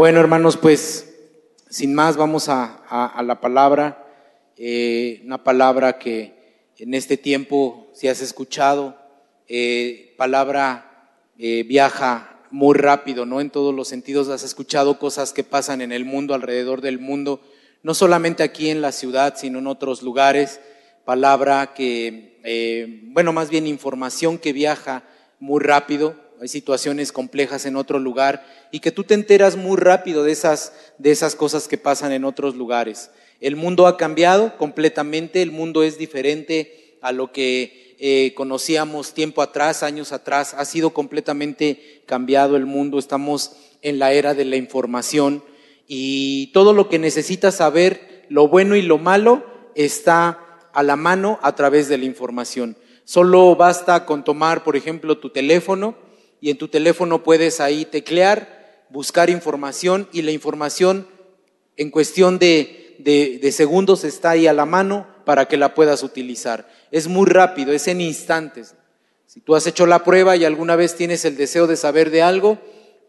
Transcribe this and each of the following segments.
Bueno, hermanos, pues sin más vamos a, la palabra, eh, una palabra que en este tiempo, si has escuchado, eh, palabra eh, viaja muy rápido, ¿no? En todos los sentidos has escuchado cosas que pasan en el mundo, alrededor del mundo, no solamente aquí en la ciudad, sino en otros lugares. Palabra que, bueno, más bien información que viaja muy rápido hay situaciones complejas en otro lugar y que tú te enteras muy rápido de esas, de esas cosas que pasan en otros lugares. El mundo ha cambiado completamente, el mundo es diferente a lo que eh, conocíamos tiempo atrás, años atrás, ha sido completamente cambiado el mundo, estamos en la era de la información y todo lo que necesitas saber, lo bueno y lo malo, está a la mano a través de la información. Solo basta con tomar, por ejemplo, tu teléfono, y en tu teléfono puedes ahí teclear, buscar información y la información en cuestión de, de, segundos está ahí a la mano para que la puedas utilizar. Es muy rápido, es en instantes. Si tú has hecho la prueba y alguna vez tienes el deseo de saber de algo,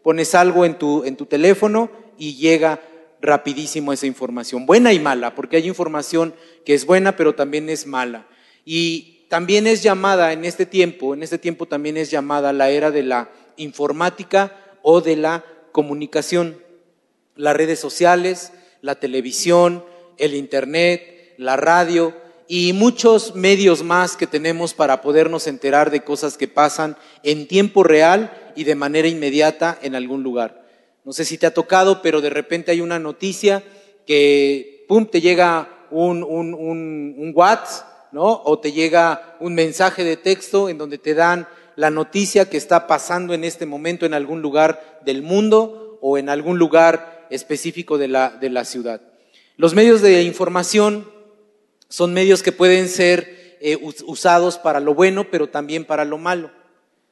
pones algo en tu, en tu teléfono y llega rapidísimo esa información, buena y mala, porque hay información que es buena, pero también es mala. Y también es llamada en este tiempo, en este tiempo también es llamada la era de la informática o de la comunicación. Las redes sociales, la televisión, el Internet, la radio y muchos medios más que tenemos para podernos enterar de cosas que pasan en tiempo real y de manera inmediata en algún lugar. No sé si te ha tocado, pero de repente hay una noticia que, ¡pum!, te llega un, un, un, un WhatsApp ¿no? O te llega un mensaje de texto en donde te dan la noticia que está pasando en este momento en algún lugar del mundo o en algún lugar específico de la, de la ciudad. Los medios de información son medios que pueden ser eh, usados para lo bueno, pero también para lo malo.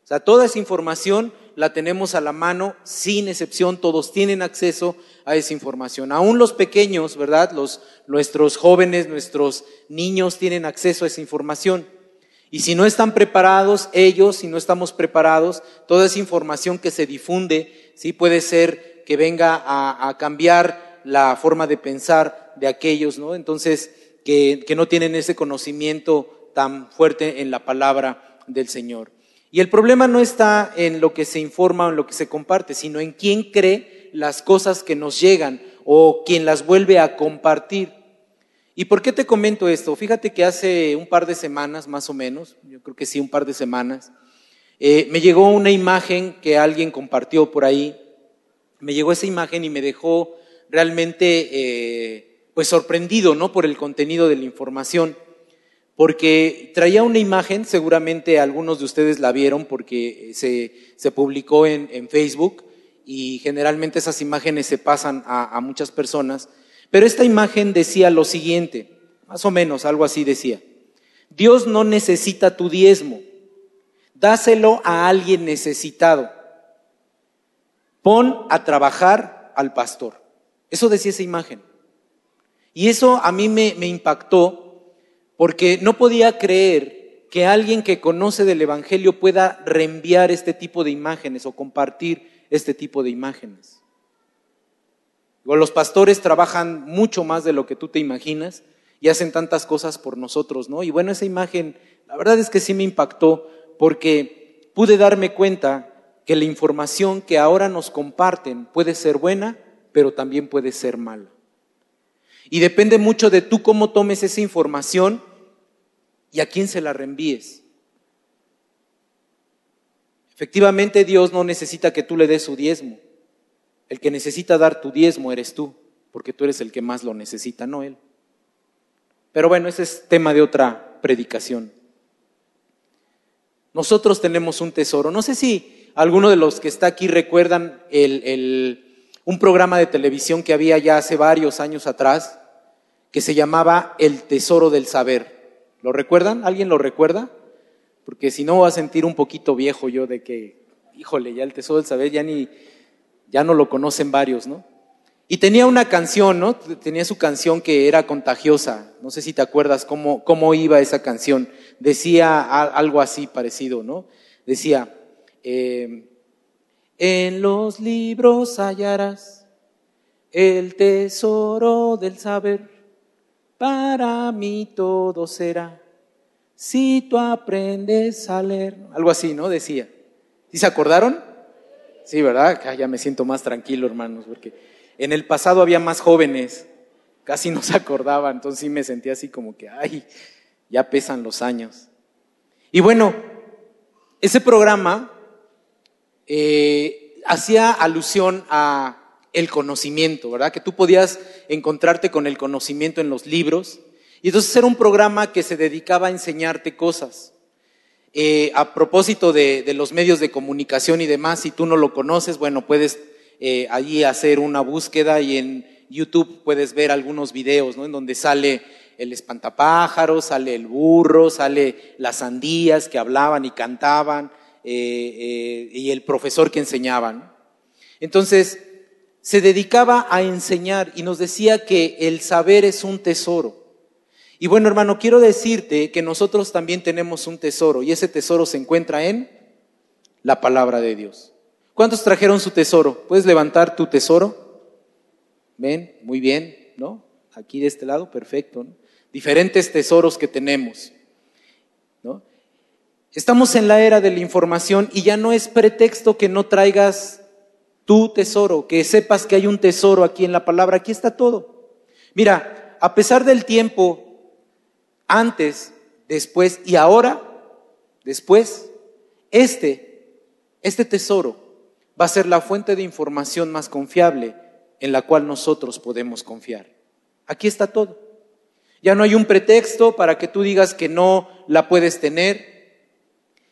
O sea, toda esa información la tenemos a la mano, sin excepción, todos tienen acceso a esa información. Aún los pequeños, ¿verdad? Los, nuestros jóvenes, nuestros niños tienen acceso a esa información. Y si no están preparados ellos, si no estamos preparados, toda esa información que se difunde, sí puede ser que venga a, cambiar la forma de pensar de aquellos, ¿no? Entonces, que, que no tienen ese conocimiento tan fuerte en la palabra del Señor. Y el problema no está en lo que se informa o en lo que se comparte, sino en quién cree las cosas que nos llegan o quien las vuelve a compartir. ¿Y por qué te comento esto? Fíjate que hace un par de semanas, más o menos, yo creo que sí, un par de semanas, eh, me llegó una imagen que alguien compartió por ahí. Me llegó esa imagen y me dejó realmente eh, pues sorprendido, ¿no? Por el contenido de la información porque traía una imagen, seguramente algunos de ustedes la vieron porque se, publicó en, Facebook y generalmente esas imágenes se pasan a, muchas personas, pero esta imagen decía lo siguiente, más o menos algo así decía, Dios no necesita tu diezmo, dáselo a alguien necesitado, pon a trabajar al pastor. Eso decía esa imagen. Y eso a mí me impactó porque no podía creer que alguien que conoce del Evangelio pueda reenviar este tipo de imágenes o compartir este tipo de imágenes. Los pastores trabajan mucho más de lo que tú te imaginas y hacen tantas cosas por nosotros, ¿no? Y bueno, esa imagen, la verdad es que sí me impactó porque pude darme cuenta que la información que ahora nos comparten puede ser buena, pero también puede ser mala. Y depende mucho de tú cómo tomes esa información y a quién se la reenvíes. Efectivamente, Dios no necesita que tú le des su diezmo. El que necesita dar tu diezmo eres tú, porque tú eres el que más lo necesita, no Él. Pero bueno, ese es tema de otra predicación. Nosotros tenemos un tesoro. No sé si alguno de los que está aquí recuerdan un programa de televisión que había ya hace varios años atrás, que se llamaba El Tesoro del Saber. ¿Lo recuerdan? ¿Alguien lo recuerda? Porque si no voy a sentir un poquito viejo yo de que, híjole, ya el tesoro del saber ya ni, ya no lo conocen varios, ¿no? Y tenía una canción, ¿no? Tenía su canción que era contagiosa. No sé si te acuerdas cómo, cómo iba esa canción. Decía algo así parecido, ¿no? Decía, eh, en los libros hallarás el tesoro del saber, para mí todo será. Si tú aprendes a leer, algo así, ¿no? Decía. ¿Sí se acordaron? Sí, ¿verdad? ya me siento más tranquilo, hermanos, porque en el pasado había más jóvenes, casi no se acordaban, entonces sí me sentía así como que, ay, ya pesan los años. Y bueno, ese programa eh, hacía alusión a el conocimiento, ¿verdad? Que tú podías encontrarte con el conocimiento en los libros. Y entonces era un programa que se dedicaba a enseñarte cosas. Eh, a propósito de, los medios de comunicación y demás, si tú no lo conoces, bueno, puedes eh, allí hacer una búsqueda y en YouTube puedes ver algunos videos, ¿no? En donde sale el espantapájaros, sale el burro, sale las sandías que hablaban y cantaban eh, y el profesor que enseñaba. Entonces, se dedicaba a enseñar y nos decía que el saber es un tesoro. Y bueno, hermano, quiero decirte que nosotros también tenemos un tesoro y ese tesoro se encuentra en la palabra de Dios. ¿Cuántos trajeron su tesoro? ¿Puedes levantar tu tesoro? ¿Ven? Muy bien, ¿no? Aquí de este lado, perfecto. Diferentes tesoros que tenemos. ¿no? Estamos en la era de la información y ya no es pretexto que no traigas tu tesoro, que sepas que hay un tesoro aquí en la palabra. Aquí está todo. Mira, a pesar del tiempo antes, después y ahora, después, este, este tesoro va a ser la fuente de información más confiable en la cual nosotros podemos confiar. Aquí está todo. Ya no hay un pretexto para que tú digas que no la puedes tener.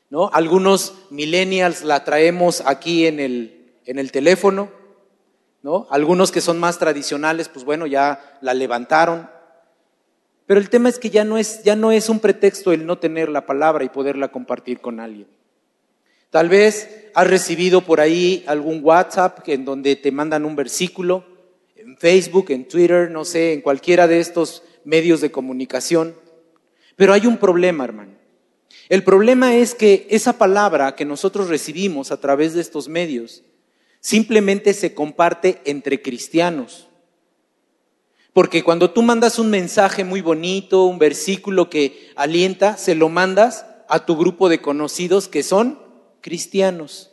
¿no? Algunos millennials la traemos aquí en el, en el teléfono. ¿no? Algunos que son más tradicionales, pues bueno, ya la levantaron. Pero el tema es que ya no es, ya no es un pretexto el no tener la palabra y poderla compartir con alguien. Tal vez has recibido por ahí algún WhatsApp en donde te mandan un versículo, en Facebook, en Twitter, no sé, en cualquiera de estos medios de comunicación. Pero hay un problema, hermano. El problema es que esa palabra que nosotros recibimos a través de estos medios simplemente se comparte entre cristianos. Porque cuando tú mandas un mensaje muy bonito, un versículo que alienta, se lo mandas a tu grupo de conocidos que son cristianos.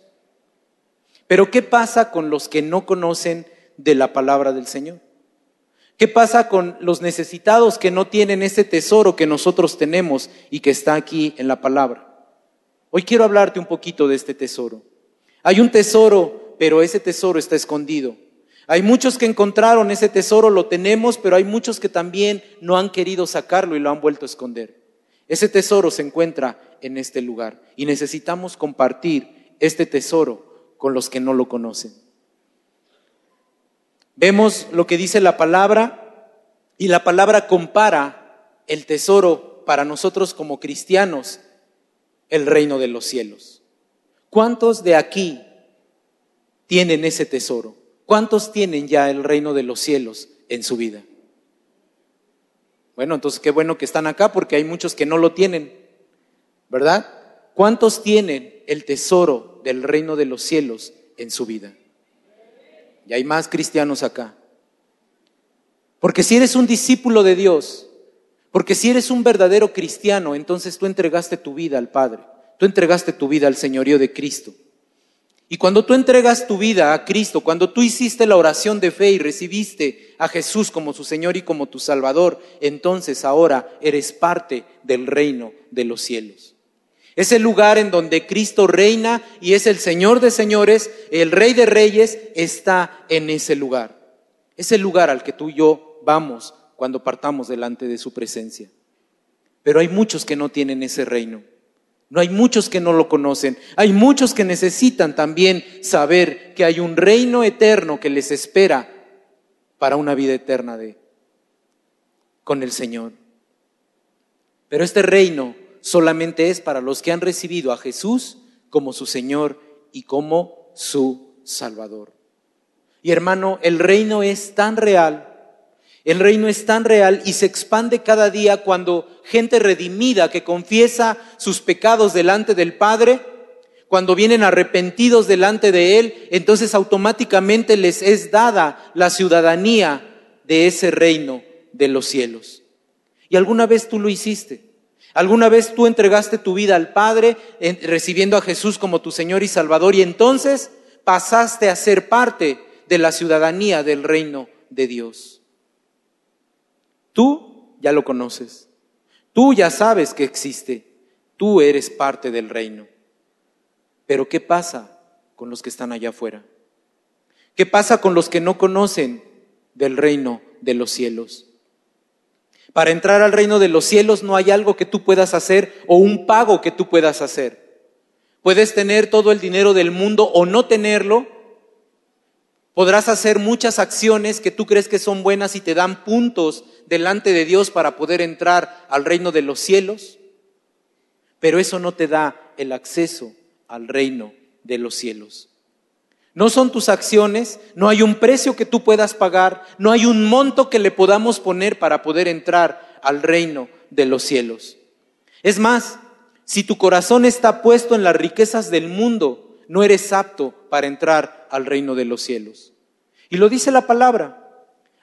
Pero ¿qué pasa con los que no conocen de la palabra del Señor? ¿Qué pasa con los necesitados que no tienen ese tesoro que nosotros tenemos y que está aquí en la palabra? Hoy quiero hablarte un poquito de este tesoro. Hay un tesoro, pero ese tesoro está escondido. Hay muchos que encontraron ese tesoro, lo tenemos, pero hay muchos que también no han querido sacarlo y lo han vuelto a esconder. Ese tesoro se encuentra en este lugar y necesitamos compartir este tesoro con los que no lo conocen. Vemos lo que dice la palabra y la palabra compara el tesoro para nosotros como cristianos, el reino de los cielos. ¿Cuántos de aquí tienen ese tesoro? ¿Cuántos tienen ya el reino de los cielos en su vida? Bueno, entonces qué bueno que están acá porque hay muchos que no lo tienen, ¿verdad? ¿Cuántos tienen el tesoro del reino de los cielos en su vida? Y hay más cristianos acá. Porque si eres un discípulo de Dios, porque si eres un verdadero cristiano, entonces tú entregaste tu vida al Padre, tú entregaste tu vida al señorío de Cristo. Y cuando tú entregas tu vida a Cristo, cuando tú hiciste la oración de fe y recibiste a Jesús como su Señor y como tu Salvador, entonces ahora eres parte del reino de los cielos. Es el lugar en donde Cristo reina y es el Señor de señores, el Rey de reyes, está en ese lugar. Es el lugar al que tú y yo vamos cuando partamos delante de su presencia. Pero hay muchos que no tienen ese reino. No hay muchos que no lo conocen. Hay muchos que necesitan también saber que hay un reino eterno que les espera para una vida eterna con el Señor. Pero este reino solamente es para los que han recibido a Jesús como su Señor y como su Salvador. Y hermano, el reino es tan real el reino es tan real y se expande cada día cuando gente redimida que confiesa sus pecados delante del Padre, cuando vienen arrepentidos delante de Él, entonces automáticamente les es dada la ciudadanía de ese reino de los cielos. ¿Y alguna vez tú lo hiciste? ¿Alguna vez tú entregaste tu vida al Padre recibiendo a Jesús como tu Señor y Salvador y entonces pasaste a ser parte de la ciudadanía del reino de Dios? Tú ya lo conoces. Tú ya sabes que existe. Tú eres parte del reino. Pero ¿qué pasa con los que están allá afuera? ¿Qué pasa con los que no conocen del reino de los cielos? Para entrar al reino de los cielos no hay algo que tú puedas hacer o un pago que tú puedas hacer. Puedes tener todo el dinero del mundo o no tenerlo. Podrás hacer muchas acciones que tú crees que son buenas y te dan puntos delante de Dios para poder entrar al reino de los cielos. Pero eso no te da el acceso al reino de los cielos. No son tus acciones, no hay un precio que tú puedas pagar, no hay un monto que le podamos poner para poder entrar al reino de los cielos. Es más, si tu corazón está puesto en las riquezas del mundo, no eres apto para entrar al reino de los cielos. Y lo dice la palabra.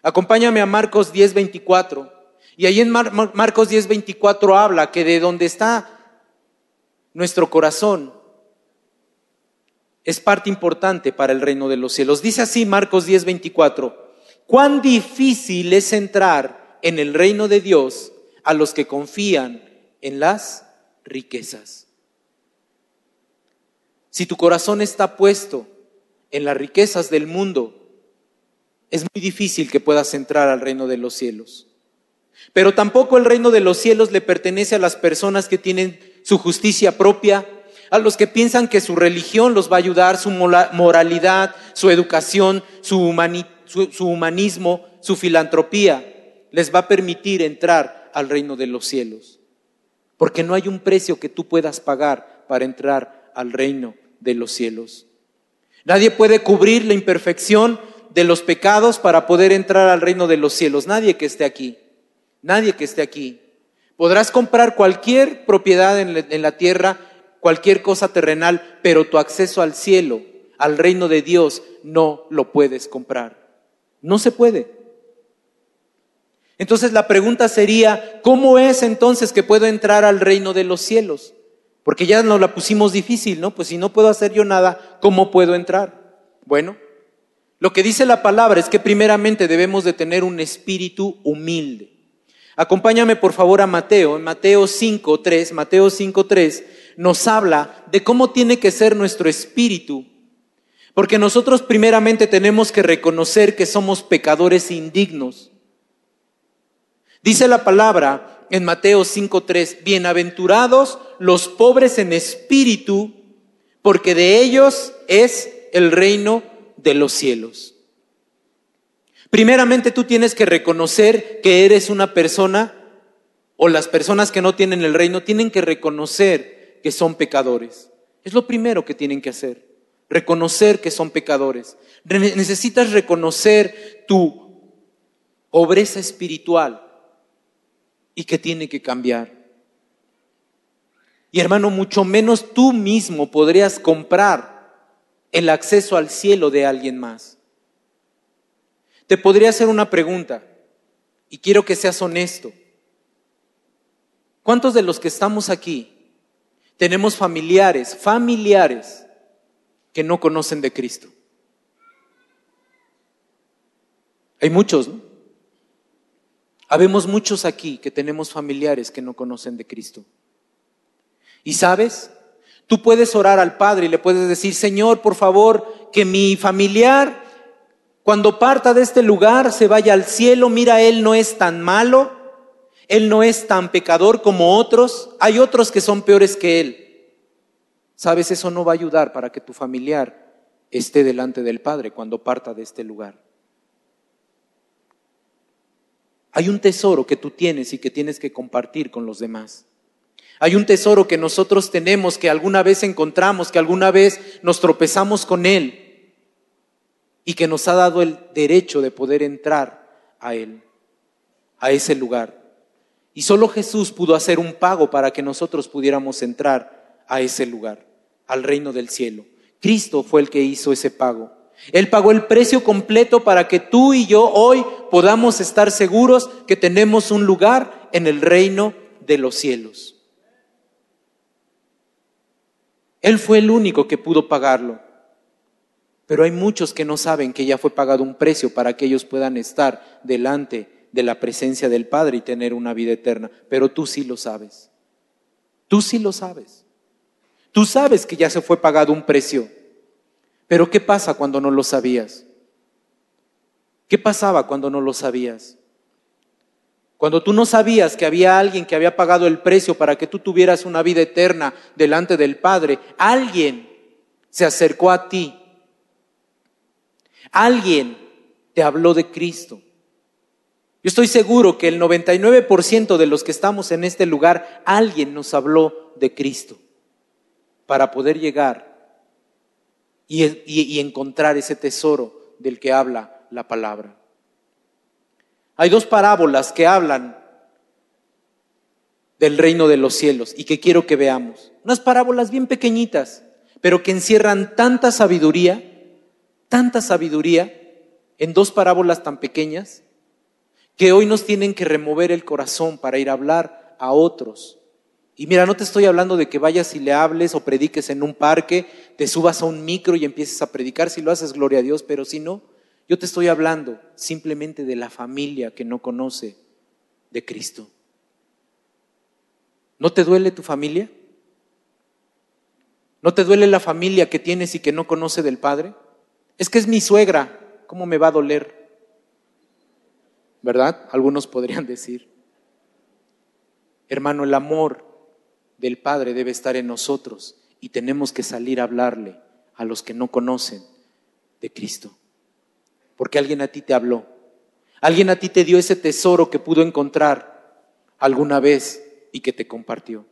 Acompáñame a Marcos 10:24. Y ahí en Marcos 10:24 habla que de donde está nuestro corazón, es parte importante para el reino de los cielos. Dice así Marcos 10:24, cuán difícil es entrar en el reino de Dios a los que confían en las riquezas. Si tu corazón está puesto en las riquezas del mundo, es muy difícil que puedas entrar al reino de los cielos. Pero tampoco el reino de los cielos le pertenece a las personas que tienen su justicia propia, a los que piensan que su religión los va a ayudar, su moralidad, su educación, su, humanismo, su filantropía, les va a permitir entrar al reino de los cielos. Porque no hay un precio que tú puedas pagar para entrar al reino de los cielos. Nadie puede cubrir la imperfección de los pecados para poder entrar al reino de los cielos. Nadie que esté aquí. Nadie que esté aquí. Podrás comprar cualquier propiedad en la tierra cualquier cosa terrenal, pero tu acceso al cielo, al reino de Dios, no lo puedes comprar. No se puede. Entonces la pregunta sería, ¿cómo es entonces que puedo entrar al reino de los cielos? Porque ya nos la pusimos difícil, ¿no? Pues si no puedo hacer yo nada, ¿cómo puedo entrar? Bueno, lo que dice la palabra es que primeramente debemos de tener un espíritu humilde. Acompáñame por favor a Mateo, en Mateo 5.3, Mateo 5.3 nos habla de cómo tiene que ser nuestro espíritu. Porque nosotros primeramente tenemos que reconocer que somos pecadores indignos. Dice la palabra en Mateo 5.3, bienaventurados los pobres en espíritu, porque de ellos es el reino de los cielos. Primeramente tú tienes que reconocer que eres una persona, o las personas que no tienen el reino tienen que reconocer que son pecadores. Es lo primero que tienen que hacer, reconocer que son pecadores. Necesitas reconocer tu pobreza espiritual y que tiene que cambiar. Y hermano, mucho menos tú mismo podrías comprar el acceso al cielo de alguien más. Te podría hacer una pregunta y quiero que seas honesto. ¿Cuántos de los que estamos aquí tenemos familiares, familiares que no conocen de Cristo. Hay muchos, ¿no? Habemos muchos aquí que tenemos familiares que no conocen de Cristo. Y sabes, tú puedes orar al Padre y le puedes decir, Señor, por favor, que mi familiar, cuando parta de este lugar, se vaya al cielo. Mira, Él no es tan malo, él no es tan pecador como otros. Hay otros que son peores que Él. Sabes, eso no va a ayudar para que tu familiar esté delante del Padre cuando parta de este lugar. Hay un tesoro que tú tienes y que tienes que compartir con los demás. Hay un tesoro que nosotros tenemos, que alguna vez encontramos, que alguna vez nos tropezamos con Él y que nos ha dado el derecho de poder entrar a Él, a ese lugar. Y solo Jesús pudo hacer un pago para que nosotros pudiéramos entrar a ese lugar. al reino del cielo. Cristo fue el que hizo ese pago. Él pagó el precio completo para que tú y yo hoy podamos estar seguros que tenemos un lugar en el reino de los cielos. Él fue el único que pudo pagarlo. Pero hay muchos que no saben que ya fue pagado un precio para que ellos puedan estar delante de la presencia del Padre y tener una vida eterna. Pero tú sí lo sabes. Tú sí lo sabes. Tú sabes que ya se fue pagado un precio. Pero ¿qué pasa cuando no lo sabías? ¿Qué pasaba cuando no lo sabías? Cuando tú no sabías que había alguien que había pagado el precio para que tú tuvieras una vida eterna delante del Padre, alguien se acercó a ti. Alguien te habló de Cristo. Yo estoy seguro que el 99% de los que estamos en este lugar, alguien nos habló de Cristo para poder llegar y, encontrar ese tesoro del que habla la palabra. Hay dos parábolas que hablan del reino de los cielos y que quiero que veamos. Unas parábolas bien pequeñitas, pero que encierran tanta sabiduría, tanta sabiduría en dos parábolas tan pequeñas, que hoy nos tienen que remover el corazón para ir a hablar a otros y mira, no te estoy hablando de que vayas y le hables o prediques en un parque, te subas a un micro y empieces a predicar, si lo haces, gloria a Dios, pero si no, yo te estoy hablando simplemente de la familia que no conoce de Cristo. ¿No te duele tu familia? ¿No te duele la familia que tienes y que no conoce del Padre? Es que es mi suegra, ¿cómo me va a doler? ¿Verdad? Algunos podrían decir. Hermano, el amor del Padre debe estar en nosotros y tenemos que salir a hablarle a los que no conocen de Cristo. Porque alguien a ti te habló, alguien a ti te dio ese tesoro que pudo encontrar alguna vez y que te compartió.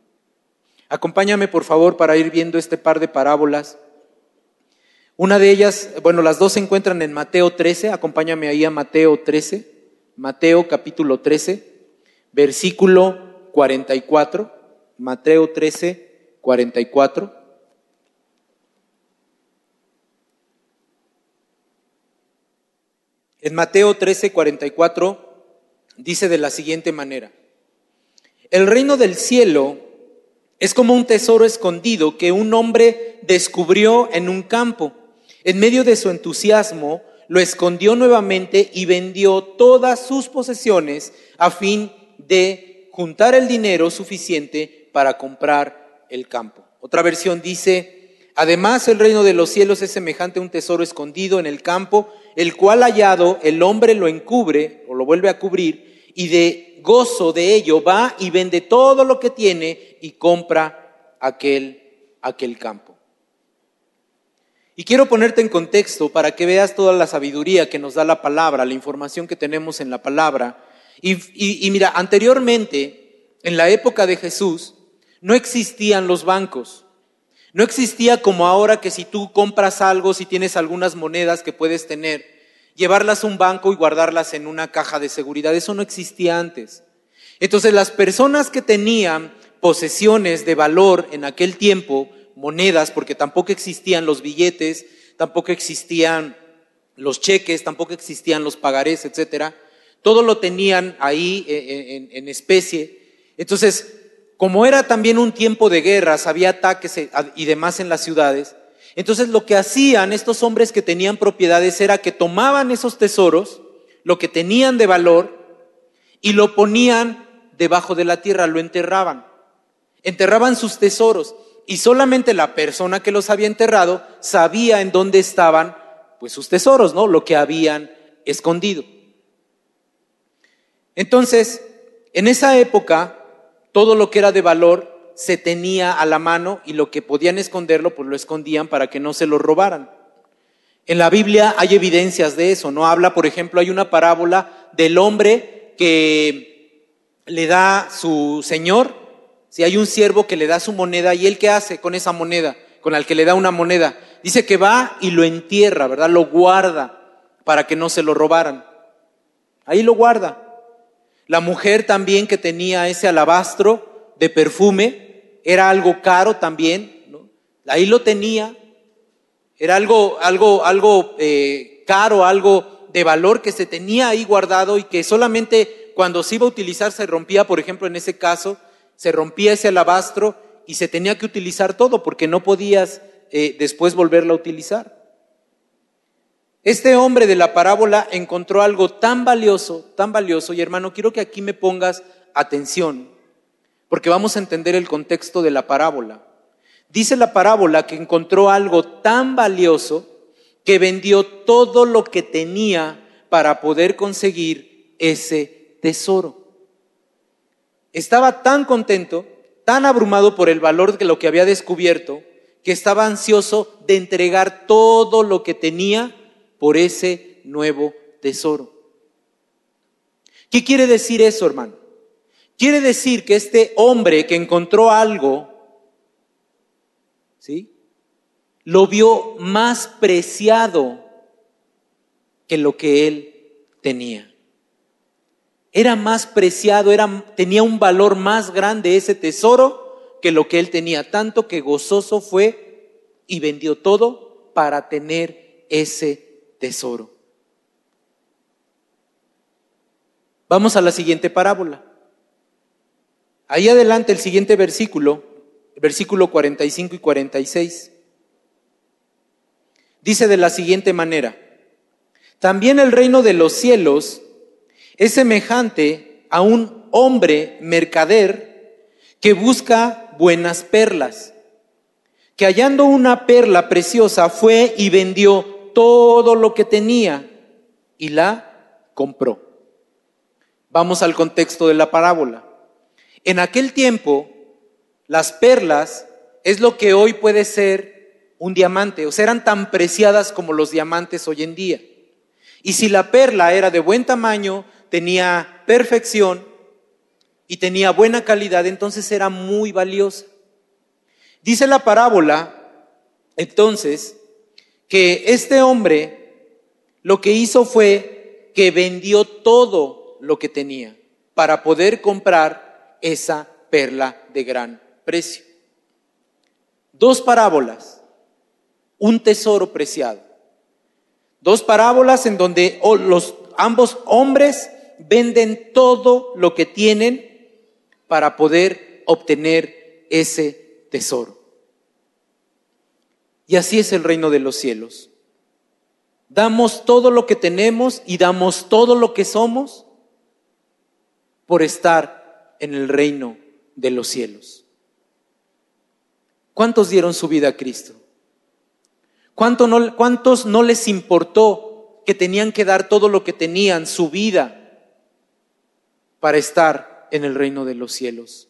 Acompáñame por favor para ir viendo este par de parábolas. Una de ellas, bueno, las dos se encuentran en Mateo 13, acompáñame ahí a Mateo 13, Mateo capítulo 13, versículo 44. Mateo 13, 44. En Mateo 13, 44 dice de la siguiente manera, el reino del cielo es como un tesoro escondido que un hombre descubrió en un campo. En medio de su entusiasmo, lo escondió nuevamente y vendió todas sus posesiones a fin de juntar el dinero suficiente para comprar el campo. Otra versión dice, además el reino de los cielos es semejante a un tesoro escondido en el campo, el cual hallado el hombre lo encubre o lo vuelve a cubrir y de gozo de ello va y vende todo lo que tiene y compra aquel, aquel campo. Y quiero ponerte en contexto para que veas toda la sabiduría que nos da la palabra, la información que tenemos en la palabra. y mira, anteriormente, en la época de Jesús, no existían los bancos. No existía como ahora que si tú compras algo, si tienes algunas monedas que puedes tener, llevarlas a un banco y guardarlas en una caja de seguridad. Eso no existía antes. Entonces las personas que tenían posesiones de valor en aquel tiempo, monedas, porque tampoco existían los billetes, tampoco existían los cheques, tampoco existían los pagarés, etcétera, todo lo tenían ahí eh, eh, en, en especie. Entonces, como era también un tiempo de guerras, había ataques eh, y demás en las ciudades, entonces lo que hacían estos hombres que tenían propiedades era que tomaban esos tesoros, lo que tenían de valor, y lo ponían debajo de la tierra, lo enterraban. Enterraban sus tesoros y solamente la persona que los había enterrado sabía en dónde estaban pues sus tesoros, ¿no? Lo que habían escondido. Entonces, en esa época todo lo que era de valor se tenía a la mano y lo que podían esconderlo, pues lo escondían para que no se lo robaran. En la Biblia hay evidencias de eso, ¿no? Habla, por ejemplo, hay una parábola del hombre que le da su señor, si hay un siervo que le da su moneda, ¿y él qué hace con esa moneda? Con el que le da una moneda. Dice que va y lo entierra, ¿verdad? Lo guarda para que no se lo robaran. Ahí lo guarda. La mujer también que tenía ese alabastro de perfume era algo caro también. ahí lo tenía, era algo, algo, algo eh, caro, algo de valor que se tenía ahí guardado y que solamente cuando se iba a utilizar se rompía, por ejemplo, en ese caso, se rompía ese alabastro y se tenía que utilizar todo porque no podías eh, después volverlo a utilizar. Este hombre de la parábola encontró algo tan valioso, tan valioso, y hermano, quiero que aquí me pongas atención, porque vamos a entender el contexto de la parábola. Dice la parábola que encontró algo tan valioso que vendió todo lo que tenía para poder conseguir ese tesoro. Estaba tan contento, tan abrumado por el valor de lo que había descubierto, que estaba ansioso de entregar todo lo que tenía por ese nuevo tesoro. ¿Qué quiere decir eso, hermano? Quiere decir que este hombre que encontró algo, ¿sí? Lo vio más preciado que lo que él tenía. Era más preciado, era, tenía un valor más grande ese tesoro que lo que él tenía, tanto que gozoso fue y vendió todo para tener ese tesoro. Vamos a la siguiente parábola. Ahí adelante el siguiente versículo, versículo 45 y 46. Dice de la siguiente manera, también el reino de los cielos es semejante a un hombre mercader que busca buenas perlas, que hallando una perla preciosa fue y vendió todo lo que tenía y la compró. Vamos al contexto de la parábola. En aquel tiempo, las perlas es lo que hoy puede ser un diamante, o sea, eran tan preciadas como los diamantes hoy en día. Y si la perla era de buen tamaño, tenía perfección y tenía buena calidad, entonces era muy valiosa. Dice la parábola, entonces, que este hombre lo que hizo fue que vendió todo lo que tenía para poder comprar esa perla de gran precio. Dos parábolas, un tesoro preciado. Dos parábolas en donde los ambos hombres venden todo lo que tienen para poder obtener ese tesoro. Y así es el reino de los cielos. Damos todo lo que tenemos y damos todo lo que somos por estar en el reino de los cielos. ¿Cuántos dieron su vida a Cristo? ¿Cuántos no les importó que tenían que dar todo lo que tenían, su vida, para estar en el reino de los cielos.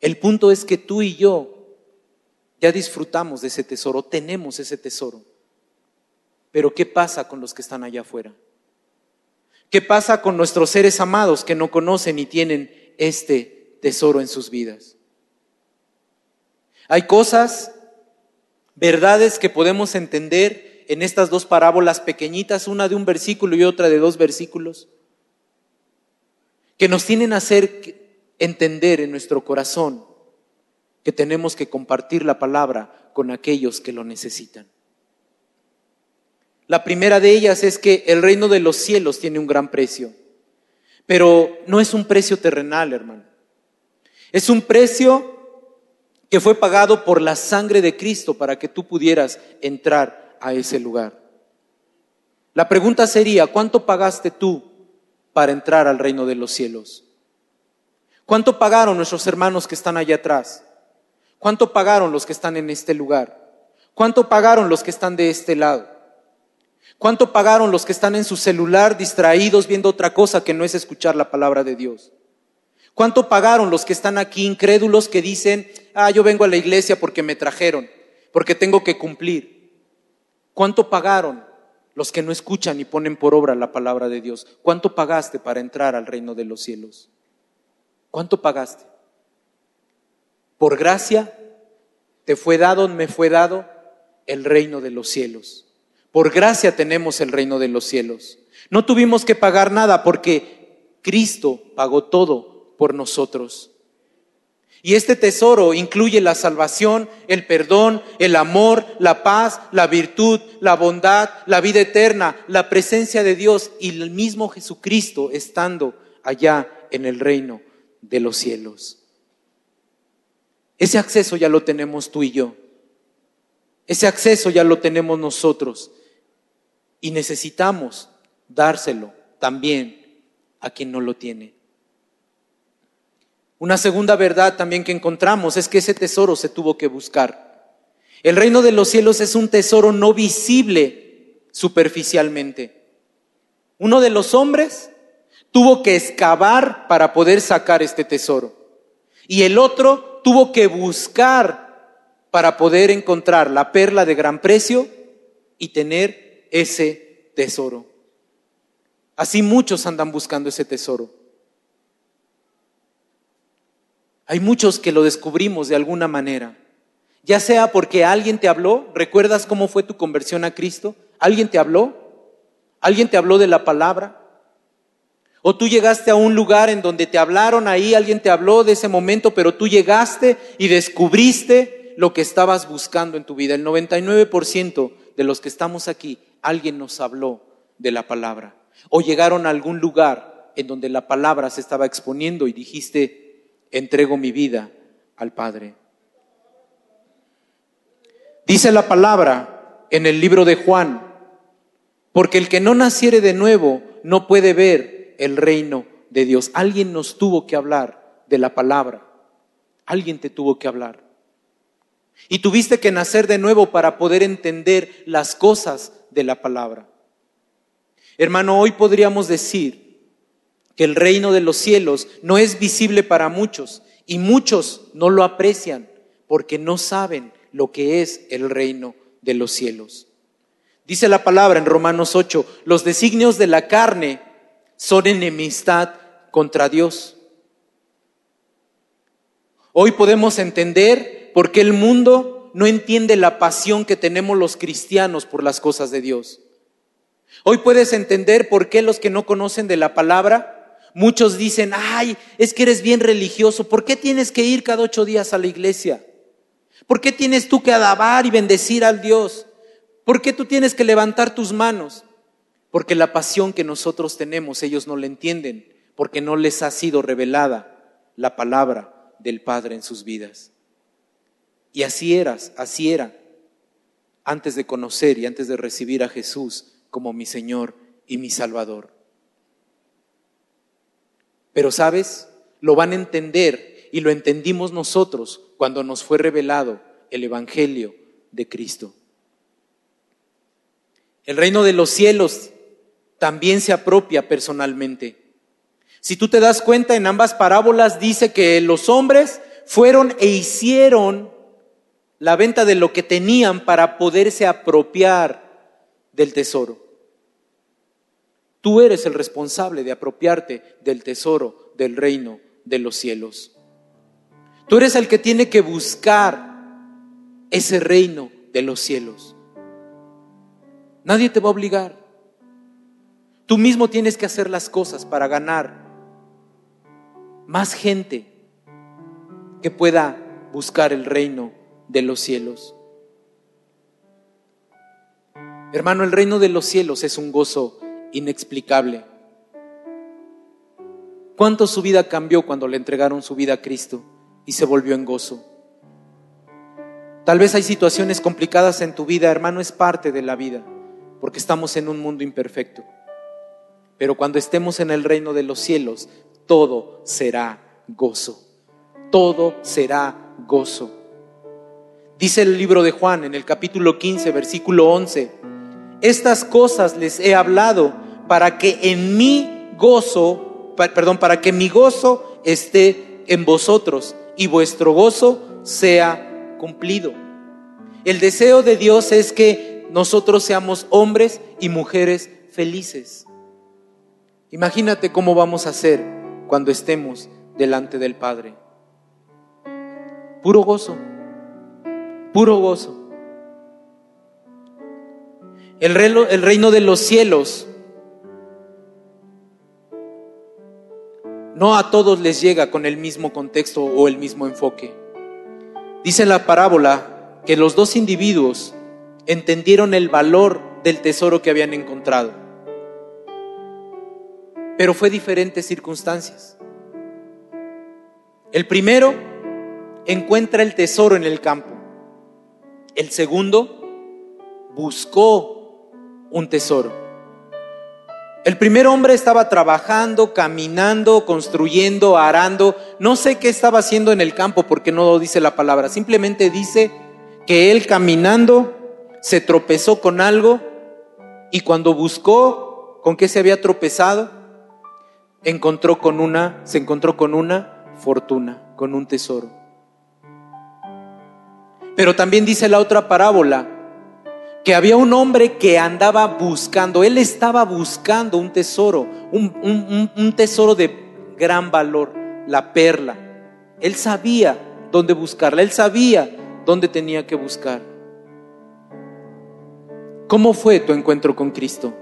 El punto es que tú y yo ya disfrutamos de ese tesoro, tenemos ese tesoro. Pero ¿qué pasa con los que están allá afuera? ¿Qué pasa con nuestros seres amados que no conocen y tienen este tesoro en sus vidas? Hay cosas, verdades que podemos entender en estas dos parábolas pequeñitas, una de un versículo y otra de dos versículos, que nos tienen a hacer entender en nuestro corazón que tenemos que compartir la palabra con aquellos que lo necesitan. La primera de ellas es que el reino de los cielos tiene un gran precio, pero no es un precio terrenal, hermano. Es un precio que fue pagado por la sangre de Cristo para que tú pudieras entrar a ese lugar. La pregunta sería, ¿cuánto pagaste tú para entrar al reino de los cielos. ¿Cuánto pagaron nuestros hermanos que están allá atrás? ¿Cuánto pagaron los que están en este lugar? ¿Cuánto pagaron los que están de este lado? ¿Cuánto pagaron los que están en su celular distraídos viendo otra cosa que no es escuchar la palabra de Dios? ¿Cuánto pagaron los que están aquí incrédulos que dicen, ah, yo vengo a la iglesia porque me trajeron, porque tengo que cumplir? ¿Cuánto pagaron los que no escuchan y ponen por obra la palabra de Dios. ¿Cuánto pagaste para entrar al reino de los cielos? ¿Cuánto pagaste? Por gracia te fue dado, me fue dado el reino de los cielos. Por gracia tenemos el reino de los cielos. No tuvimos que pagar nada porque Cristo pagó todo por nosotros. Y este tesoro incluye la salvación, el perdón, el amor, la paz, la virtud, la bondad, la vida eterna, la presencia de Dios y el mismo Jesucristo estando allá en el reino de los cielos. Ese acceso ya lo tenemos tú y yo. Ese acceso ya lo tenemos nosotros. Y necesitamos dárselo también a quien no lo tiene. Una segunda verdad también que encontramos es que ese tesoro se tuvo que buscar. El reino de los cielos es un tesoro no visible superficialmente. Uno de los hombres tuvo que excavar para poder sacar este tesoro. Y el otro tuvo que buscar para poder encontrar la perla de gran precio y tener ese tesoro. Así muchos andan buscando ese tesoro. Hay muchos que lo descubrimos de alguna manera. Ya sea porque alguien te habló, ¿recuerdas cómo fue tu conversión a Cristo? ¿Alguien te habló? ¿Alguien te habló de la palabra? ¿O tú llegaste a un lugar en donde te hablaron ahí, alguien te habló de ese momento, pero tú llegaste y descubriste lo que estabas buscando en tu vida? El 99% de los que estamos aquí, alguien nos habló de la palabra. O llegaron a algún lugar en donde la palabra se estaba exponiendo y dijiste, entrego mi vida al Padre. Dice la palabra en el libro de Juan, porque el que no naciere de nuevo no puede ver el reino de Dios. Alguien nos tuvo que hablar de la palabra. Alguien te tuvo que hablar. Y tuviste que nacer de nuevo para poder entender las cosas de la palabra. Hermano, hoy podríamos decir que el reino de los cielos no es visible para muchos y muchos no lo aprecian porque no saben lo que es el reino de los cielos. Dice la palabra en Romanos 8, los designios de la carne son enemistad contra Dios. Hoy podemos entender por qué el mundo no entiende la pasión que tenemos los cristianos por las cosas de Dios. Hoy puedes entender por qué los que no conocen de la palabra Muchos dicen, ay, es que eres bien religioso, ¿por qué tienes que ir cada ocho días a la iglesia? ¿Por qué tienes tú que alabar y bendecir al Dios? ¿Por qué tú tienes que levantar tus manos? Porque la pasión que nosotros tenemos, ellos no la entienden, porque no les ha sido revelada la palabra del Padre en sus vidas. Y así eras, así era, antes de conocer y antes de recibir a Jesús como mi Señor y mi Salvador. Pero sabes, lo van a entender y lo entendimos nosotros cuando nos fue revelado el Evangelio de Cristo. El reino de los cielos también se apropia personalmente. Si tú te das cuenta, en ambas parábolas dice que los hombres fueron e hicieron la venta de lo que tenían para poderse apropiar del tesoro. Tú eres el responsable de apropiarte del tesoro del reino de los cielos. Tú eres el que tiene que buscar ese reino de los cielos. Nadie te va a obligar. Tú mismo tienes que hacer las cosas para ganar más gente que pueda buscar el reino de los cielos. Hermano, el reino de los cielos es un gozo inexplicable. ¿Cuánto su vida cambió cuando le entregaron su vida a Cristo y se volvió en gozo? Tal vez hay situaciones complicadas en tu vida, hermano, es parte de la vida, porque estamos en un mundo imperfecto. Pero cuando estemos en el reino de los cielos, todo será gozo. Todo será gozo. Dice el libro de Juan en el capítulo 15, versículo 11, estas cosas les he hablado para que en mi gozo, perdón, para que mi gozo esté en vosotros y vuestro gozo sea cumplido. El deseo de Dios es que nosotros seamos hombres y mujeres felices. Imagínate cómo vamos a ser cuando estemos delante del Padre. Puro gozo, puro gozo. El reino, el reino de los cielos no a todos les llega con el mismo contexto o el mismo enfoque. Dice la parábola que los dos individuos entendieron el valor del tesoro que habían encontrado, pero fue diferentes circunstancias. El primero encuentra el tesoro en el campo. El segundo buscó un tesoro. El primer hombre estaba trabajando, caminando, construyendo, arando. No sé qué estaba haciendo en el campo porque no lo dice la palabra. Simplemente dice que él caminando se tropezó con algo y cuando buscó con qué se había tropezado, encontró con una, se encontró con una fortuna, con un tesoro. Pero también dice la otra parábola que había un hombre que andaba buscando, él estaba buscando un tesoro, un, tesoro de gran valor, la perla. Él sabía dónde buscarla, él sabía dónde tenía que buscar. ¿Cómo fue tu encuentro con Cristo?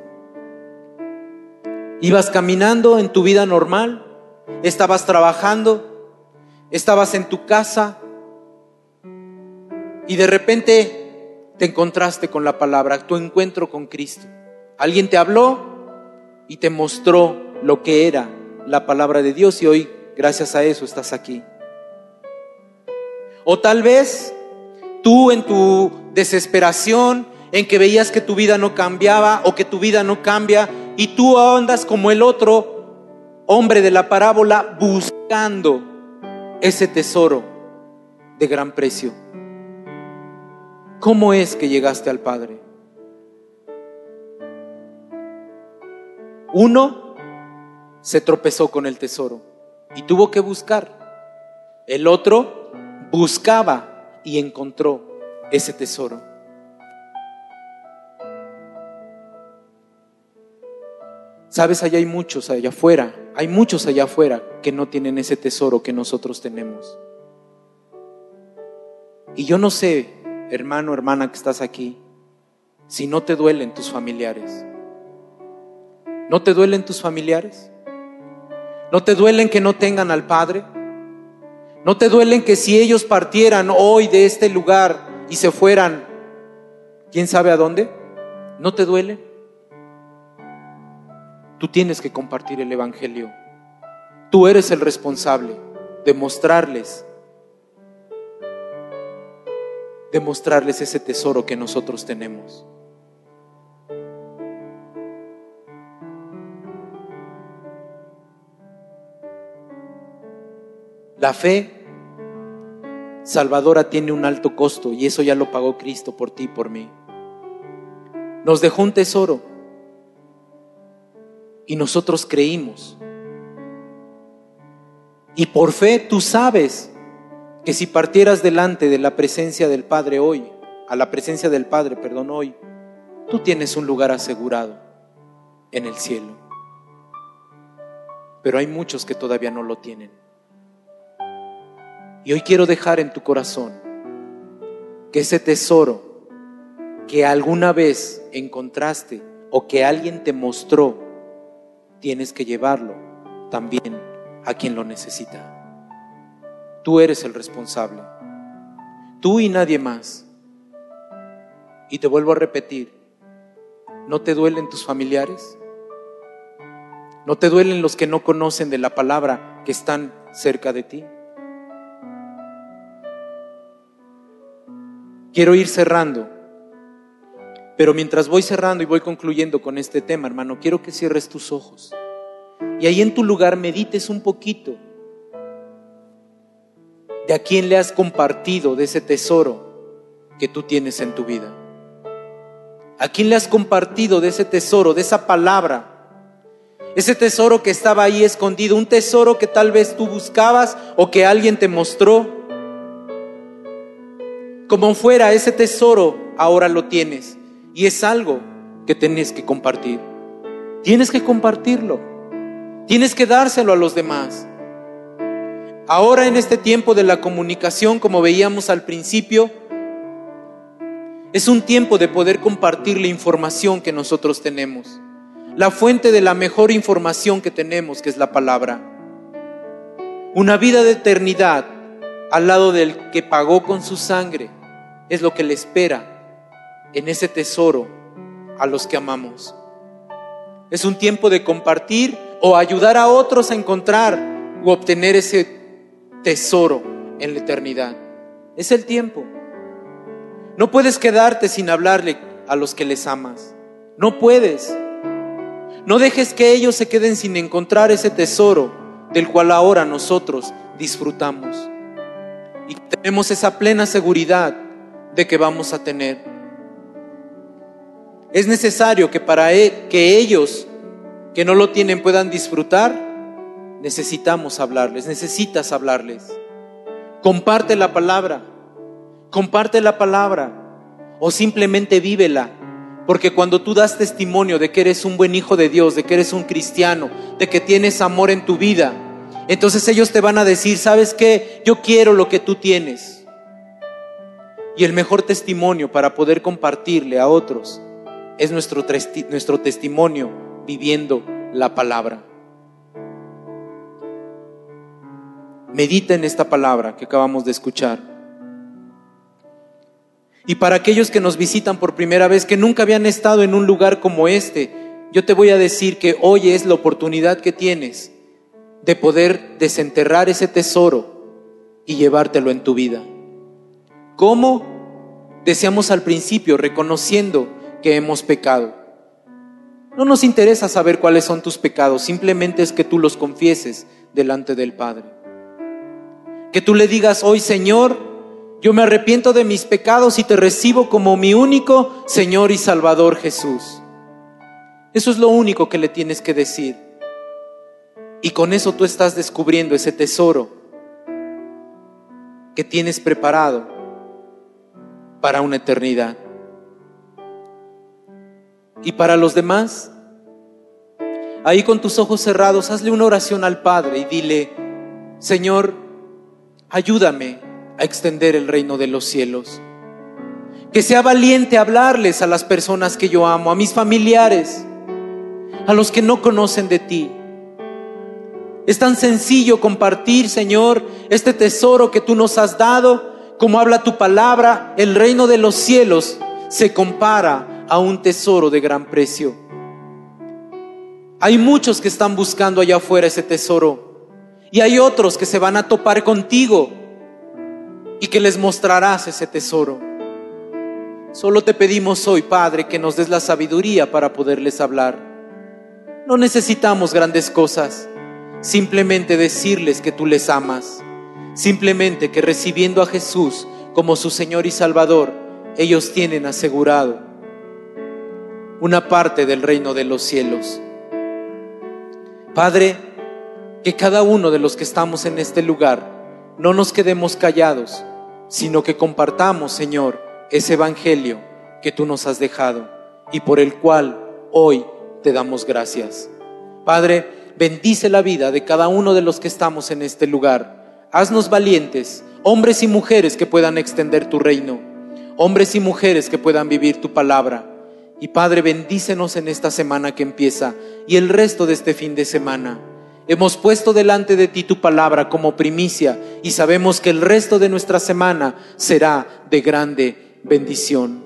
¿Ibas caminando en tu vida normal? ¿Estabas trabajando? ¿Estabas en tu casa? Y de repente te encontraste con la palabra, tu encuentro con Cristo. Alguien te habló y te mostró lo que era la palabra de Dios y hoy, gracias a eso, estás aquí. O tal vez tú en tu desesperación, en que veías que tu vida no cambiaba o que tu vida no cambia y tú andas como el otro hombre de la parábola buscando ese tesoro de gran precio. ¿Cómo es que llegaste al Padre? Uno se tropezó con el tesoro y tuvo que buscar. El otro buscaba y encontró ese tesoro. Sabes, allá hay muchos allá afuera, hay muchos allá afuera que no tienen ese tesoro que nosotros tenemos. Y yo no sé hermano, hermana que estás aquí, si no te duelen tus familiares? ¿No te duelen tus familiares? ¿No te duelen que no tengan al Padre? ¿No te duelen que si ellos partieran hoy de este lugar y se fueran, quién sabe a dónde? ¿No te duele? Tú tienes que compartir el Evangelio. Tú eres el responsable de mostrarles demostrarles ese tesoro que nosotros tenemos. La fe salvadora tiene un alto costo y eso ya lo pagó Cristo por ti y por mí. Nos dejó un tesoro y nosotros creímos. Y por fe tú sabes que si partieras delante de la presencia del Padre hoy, a la presencia del Padre, perdón, hoy, tú tienes un lugar asegurado en el cielo. Pero hay muchos que todavía no lo tienen. Y hoy quiero dejar en tu corazón que ese tesoro que alguna vez encontraste o que alguien te mostró, tienes que llevarlo también a quien lo necesita. Tú eres el responsable. Tú y nadie más. Y te vuelvo a repetir, ¿no te duelen tus familiares? ¿No te duelen los que no conocen de la palabra que están cerca de ti? Quiero ir cerrando, pero mientras voy cerrando y voy concluyendo con este tema, hermano, quiero que cierres tus ojos y ahí en tu lugar medites un poquito de a quién le has compartido de ese tesoro que tú tienes en tu vida. ¿A quién le has compartido de ese tesoro, de esa palabra? Ese tesoro que estaba ahí escondido, un tesoro que tal vez tú buscabas o que alguien te mostró. Como fuera, ese tesoro ahora lo tienes y es algo que tienes que compartir. Tienes que compartirlo. Tienes que dárselo a los demás. Ahora en este tiempo de la comunicación, como veíamos al principio, es un tiempo de poder compartir la información que nosotros tenemos, la fuente de la mejor información que tenemos, que es la palabra. Una vida de eternidad al lado del que pagó con su sangre es lo que le espera en ese tesoro a los que amamos. Es un tiempo de compartir o ayudar a otros a encontrar o obtener ese tesoro en la eternidad. Es el tiempo. No puedes quedarte sin hablarle a los que les amas. No puedes. No dejes que ellos se queden sin encontrar ese tesoro del cual ahora nosotros disfrutamos. Y tenemos esa plena seguridad de que vamos a tener. Es necesario que para e, que ellos que no lo tienen puedan disfrutar, necesitamos hablarles, necesitas hablarles. Comparte la palabra comparte la palabra o simplemente vívela. Porque cuando tú das testimonio de que eres un buen hijo de Dios, de que eres un cristiano, de que tienes amor en tu vida, entonces ellos te van a decir, ¿sabes qué? Yo quiero lo que tú tienes. Y el mejor testimonio para poder compartirle a otros es nuestro, nuestro testimonio viviendo la palabra. Medita en esta palabra que acabamos de escuchar. Y para aquellos que nos visitan por primera vez, que nunca habían estado en un lugar como este, yo te voy a decir que hoy es la oportunidad que tienes de poder desenterrar ese tesoro y llevártelo en tu vida. ¿Cómo? Deseamos al principio, reconociendo que hemos pecado. No nos interesa saber cuáles son tus pecados, simplemente es que tú los confieses delante del Padre. Que tú le digas hoy, Señor, yo me arrepiento de mis pecados y te recibo como mi único Señor y Salvador Jesús. Eso es lo único que le tienes que decir. Y con eso tú estás descubriendo ese tesoro que tienes preparado para una eternidad. Y para los demás, ahí con tus ojos cerrados, hazle una oración al Padre y dile, Señor, ayúdame a extender el reino de los cielos. Que sea valiente hablarles a las personas que yo amo, a mis familiares, a los que no conocen de ti. Es tan sencillo compartir, Señor, este tesoro que tú nos has dado, como habla tu palabra, el reino de los cielos se compara a un tesoro de gran precio. Hay muchos que están buscando allá afuera ese tesoro y hay otros que se van a topar contigo y que les mostrarás ese tesoro. Solo te pedimos hoy, Padre, que nos des la sabiduría para poderles hablar. No necesitamos grandes cosas, simplemente decirles que tú les amas, simplemente que recibiendo a Jesús como su Señor y Salvador, ellos tienen asegurado una parte del reino de los cielos. Padre, que cada uno de los que estamos en este lugar no nos quedemos callados, sino que compartamos, Señor, ese Evangelio que tú nos has dejado y por el cual hoy te damos gracias. Padre, bendice la vida de cada uno de los que estamos en este lugar. Haznos valientes, hombres y mujeres que puedan extender tu reino, hombres y mujeres que puedan vivir tu palabra. Y Padre, bendícenos en esta semana que empieza y el resto de este fin de semana. Hemos puesto delante de ti tu palabra como primicia y sabemos que el resto de nuestra semana será de grande bendición.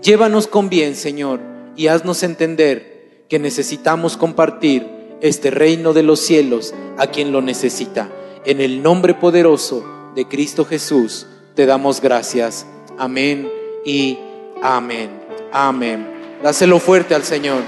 Llévanos con bien, Señor, y haznos entender que necesitamos compartir este reino de los cielos a quien lo necesita. En el nombre poderoso de Cristo Jesús te damos gracias. Amén y amén. Amén. Dáselo fuerte al Señor.